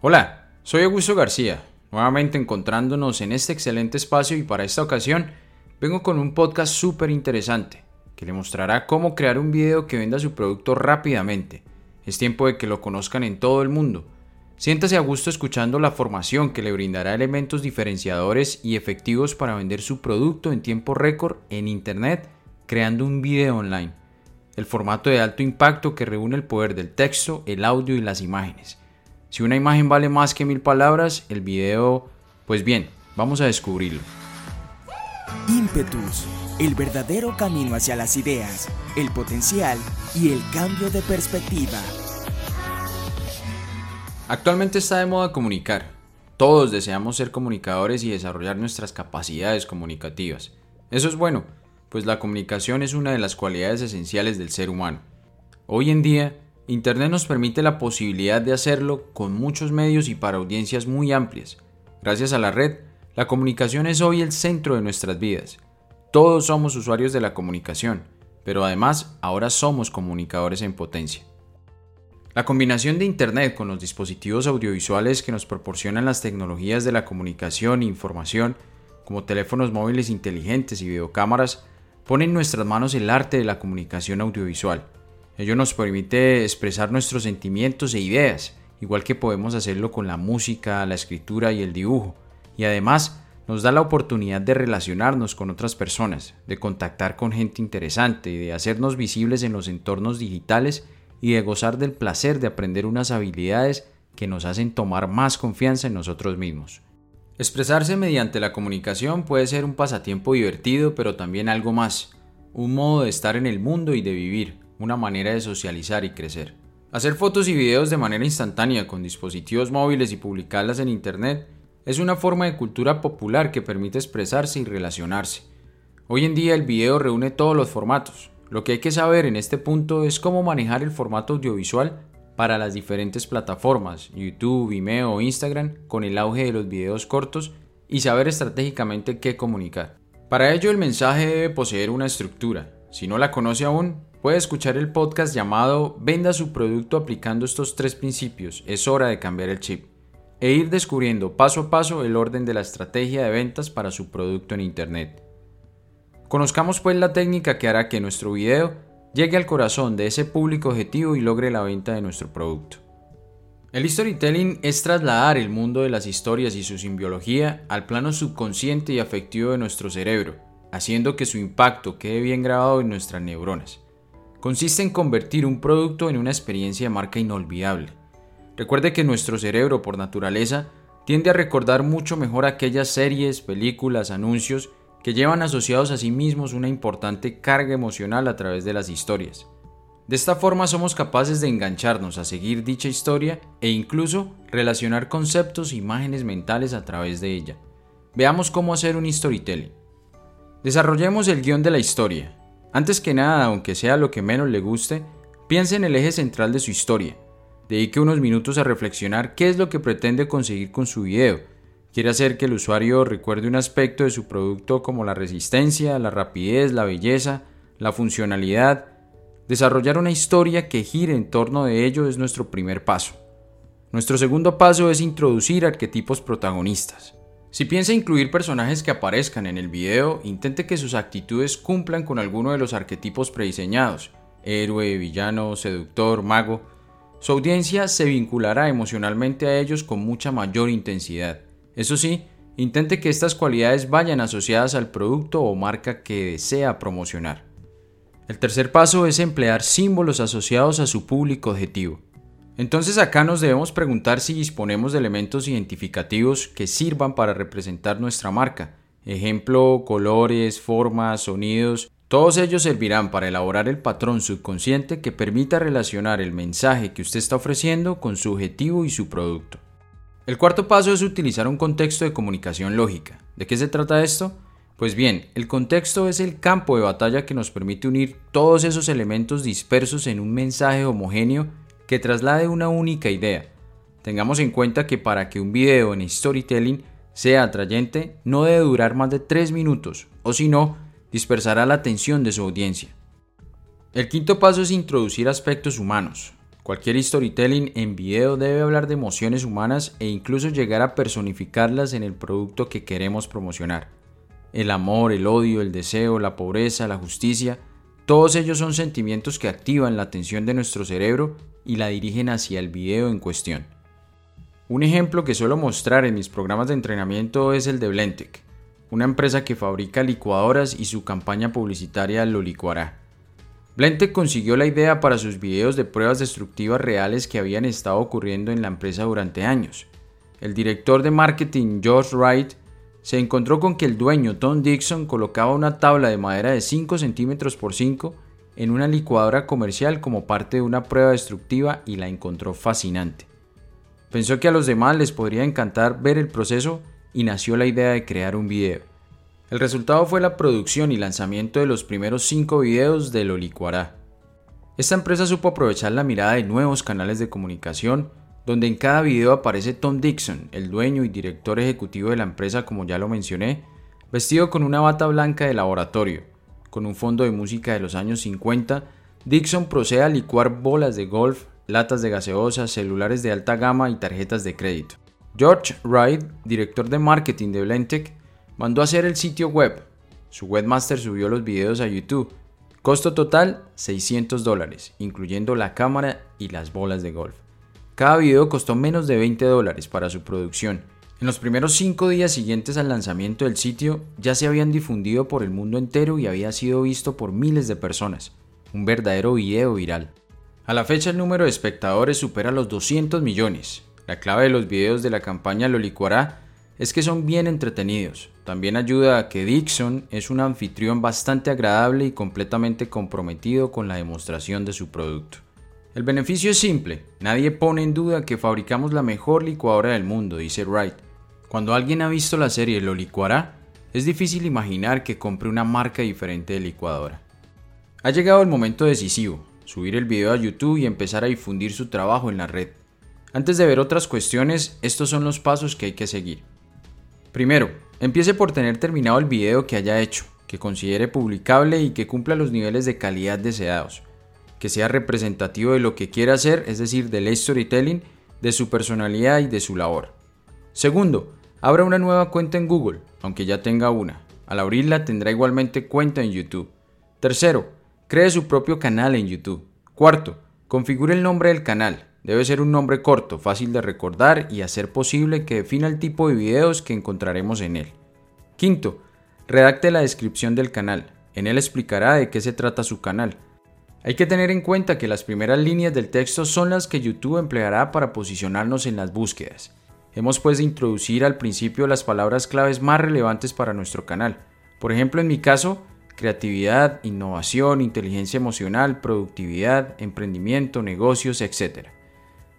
Hola, soy Augusto García, nuevamente encontrándonos en este excelente espacio y para esta ocasión vengo con un podcast súper interesante que le mostrará cómo crear un video que venda su producto rápidamente. Es tiempo de que lo conozcan en todo el mundo. Siéntase a gusto escuchando la formación que le brindará elementos diferenciadores y efectivos para vender su producto en tiempo récord en Internet creando un video online. El formato de alto impacto que reúne el poder del texto, el audio y las imágenes si una imagen vale más que mil palabras, el video, pues bien, vamos a descubrirlo. Impetus, el verdadero camino hacia las ideas, el potencial y el cambio de perspectiva. Actualmente está de moda comunicar. Todos deseamos ser comunicadores y desarrollar nuestras capacidades comunicativas. Eso es bueno, pues la comunicación es una de las cualidades esenciales del ser humano. Hoy en día, Internet nos permite la posibilidad de hacerlo con muchos medios y para audiencias muy amplias. Gracias a la red, la comunicación es hoy el centro de nuestras vidas. Todos somos usuarios de la comunicación, pero además ahora somos comunicadores en potencia. La combinación de Internet con los dispositivos audiovisuales que nos proporcionan las tecnologías de la comunicación e información, como teléfonos móviles inteligentes y videocámaras, pone en nuestras manos el arte de la comunicación audiovisual Ello nos permite expresar nuestros sentimientos e ideas, igual que podemos hacerlo con la música, la escritura y el dibujo. Y además nos da la oportunidad de relacionarnos con otras personas, de contactar con gente interesante de hacernos visibles en los entornos digitales y de gozar del placer de aprender unas habilidades que nos hacen tomar más confianza en nosotros mismos. Expresarse mediante la comunicación puede ser un pasatiempo divertido, pero también algo más, un modo de estar en el mundo y de vivir, una manera de socializar y crecer. Hacer fotos y videos de manera instantánea con dispositivos móviles y publicarlas en Internet es una forma de cultura popular que permite expresarse y relacionarse. Hoy en día el video reúne todos los formatos. Lo que hay que saber en este punto es cómo manejar el formato audiovisual para las diferentes plataformas, YouTube, Vimeo o Instagram, con el auge de los videos cortos y saber estratégicamente qué comunicar. Para ello el mensaje debe poseer una estructura. Si no la conoce aún, Puede escuchar el podcast llamado Venda su producto aplicando estos tres principios. Es hora de cambiar el chip. E ir descubriendo paso a paso el orden de la estrategia de ventas para su producto en Internet. Conozcamos pues la técnica que hará que nuestro video llegue al corazón de ese público objetivo y logre la venta de nuestro producto. El storytelling es trasladar el mundo de las historias y su simbiología al plano subconsciente y afectivo de nuestro cerebro, haciendo que su impacto quede bien grabado en nuestras neuronas consiste en convertir un producto en una experiencia de marca inolvidable. Recuerde que nuestro cerebro por naturaleza tiende a recordar mucho mejor aquellas series, películas, anuncios que llevan asociados a sí mismos una importante carga emocional a través de las historias. De esta forma somos capaces de engancharnos a seguir dicha historia e incluso relacionar conceptos e imágenes mentales a través de ella. Veamos cómo hacer un storytelling. Desarrollemos el guion de la historia, antes que nada, aunque sea lo que menos le guste, piense en el eje central de su historia. Dedique unos minutos a reflexionar qué es lo que pretende conseguir con su video. ¿Quiere hacer que el usuario recuerde un aspecto de su producto como la resistencia, la rapidez, la belleza, la funcionalidad? Desarrollar una historia que gire en torno de ello es nuestro primer paso. Nuestro segundo paso es introducir arquetipos protagonistas. Si piensa incluir personajes que aparezcan en el video, intente que sus actitudes cumplan con alguno de los arquetipos prediseñados, héroe, villano, seductor, mago. Su audiencia se vinculará emocionalmente a ellos con mucha mayor intensidad. Eso sí, intente que estas cualidades vayan asociadas al producto o marca que desea promocionar. El tercer paso es emplear símbolos asociados a su público objetivo. Entonces acá nos debemos preguntar si disponemos de elementos identificativos que sirvan para representar nuestra marca. Ejemplo, colores, formas, sonidos, todos ellos servirán para elaborar el patrón subconsciente que permita relacionar el mensaje que usted está ofreciendo con su objetivo y su producto. El cuarto paso es utilizar un contexto de comunicación lógica. ¿De qué se trata esto? Pues bien, el contexto es el campo de batalla que nos permite unir todos esos elementos dispersos en un mensaje homogéneo que traslade una única idea. Tengamos en cuenta que para que un video en storytelling sea atrayente no debe durar más de 3 minutos, o si no, dispersará la atención de su audiencia. El quinto paso es introducir aspectos humanos. Cualquier storytelling en video debe hablar de emociones humanas e incluso llegar a personificarlas en el producto que queremos promocionar. El amor, el odio, el deseo, la pobreza, la justicia, todos ellos son sentimientos que activan la atención de nuestro cerebro y la dirigen hacia el video en cuestión. Un ejemplo que suelo mostrar en mis programas de entrenamiento es el de Blendtec, una empresa que fabrica licuadoras y su campaña publicitaria lo licuará. Blendtec consiguió la idea para sus videos de pruebas destructivas reales que habían estado ocurriendo en la empresa durante años. El director de marketing George Wright se encontró con que el dueño Tom Dixon colocaba una tabla de madera de 5 centímetros por 5 en una licuadora comercial como parte de una prueba destructiva y la encontró fascinante. Pensó que a los demás les podría encantar ver el proceso y nació la idea de crear un video. El resultado fue la producción y lanzamiento de los primeros 5 videos de Lo Licuará. Esta empresa supo aprovechar la mirada de nuevos canales de comunicación, donde en cada video aparece Tom Dixon, el dueño y director ejecutivo de la empresa como ya lo mencioné, vestido con una bata blanca de laboratorio. Con un fondo de música de los años 50, Dixon procede a licuar bolas de golf, latas de gaseosa, celulares de alta gama y tarjetas de crédito. George Wright, director de marketing de Blendtec, Mandó a hacer el sitio web. Su webmaster subió los videos a YouTube. Costo total 600 dólares, incluyendo la cámara y las bolas de golf. Cada video costó menos de 20 dólares para su producción. En los primeros 5 días siguientes al lanzamiento del sitio ya se habían difundido por el mundo entero y había sido visto por miles de personas. Un verdadero video viral. A la fecha el número de espectadores supera los 200 millones. La clave de los videos de la campaña lo licuará es que son bien entretenidos. También ayuda a que Dixon es un anfitrión bastante agradable y completamente comprometido con la demostración de su producto. El beneficio es simple, nadie pone en duda que fabricamos la mejor licuadora del mundo, dice Wright. Cuando alguien ha visto la serie Lo licuará, es difícil imaginar que compre una marca diferente de licuadora. Ha llegado el momento decisivo, subir el video a YouTube y empezar a difundir su trabajo en la red. Antes de ver otras cuestiones, estos son los pasos que hay que seguir. Primero, empiece por tener terminado el video que haya hecho, que considere publicable y que cumpla los niveles de calidad deseados, que sea representativo de lo que quiera hacer, es decir, del storytelling, de su personalidad y de su labor. Segundo, abra una nueva cuenta en Google, aunque ya tenga una. Al abrirla tendrá igualmente cuenta en YouTube. Tercero, cree su propio canal en YouTube. Cuarto, configure el nombre del canal, Debe ser un nombre corto, fácil de recordar y hacer posible que defina el tipo de videos que encontraremos en él. Quinto, redacte la descripción del canal. En él explicará de qué se trata su canal. Hay que tener en cuenta que las primeras líneas del texto son las que YouTube empleará para posicionarnos en las búsquedas. Hemos pues de introducir al principio las palabras claves más relevantes para nuestro canal. Por ejemplo, en mi caso, creatividad, innovación, inteligencia emocional, productividad, emprendimiento, negocios, etc.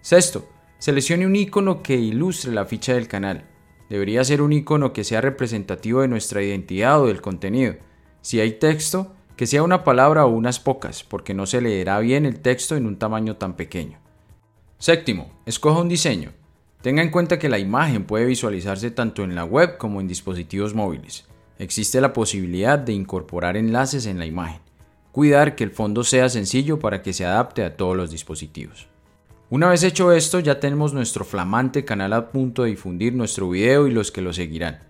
Sexto, seleccione un icono que ilustre la ficha del canal. Debería ser un icono que sea representativo de nuestra identidad o del contenido. Si hay texto, que sea una palabra o unas pocas, porque no se leerá bien el texto en un tamaño tan pequeño. Séptimo, escoja un diseño. Tenga en cuenta que la imagen puede visualizarse tanto en la web como en dispositivos móviles. Existe la posibilidad de incorporar enlaces en la imagen. Cuidar que el fondo sea sencillo para que se adapte a todos los dispositivos. Una vez hecho esto, ya tenemos nuestro flamante canal a punto de difundir nuestro video y los que lo seguirán.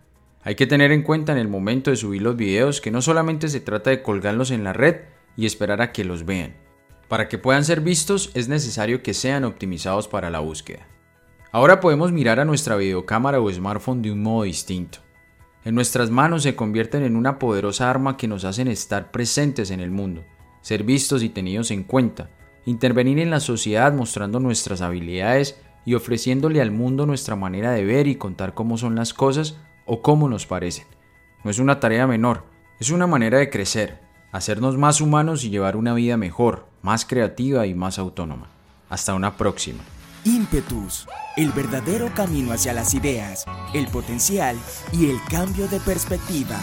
Hay que tener en cuenta en el momento de subir los videos que no solamente se trata de colgarlos en la red y esperar a que los vean. Para que puedan ser vistos es necesario que sean optimizados para la búsqueda. Ahora podemos mirar a nuestra videocámara o smartphone de un modo distinto. En nuestras manos se convierten en una poderosa arma que nos hacen estar presentes en el mundo, ser vistos y tenidos en cuenta, intervenir en la sociedad mostrando nuestras habilidades y ofreciéndole al mundo nuestra manera de ver y contar cómo son las cosas o cómo nos parecen. No es una tarea menor, es una manera de crecer, hacernos más humanos y llevar una vida mejor, más creativa y más autónoma. Hasta una próxima. Impetus, el verdadero camino hacia las ideas, el potencial y el cambio de perspectiva.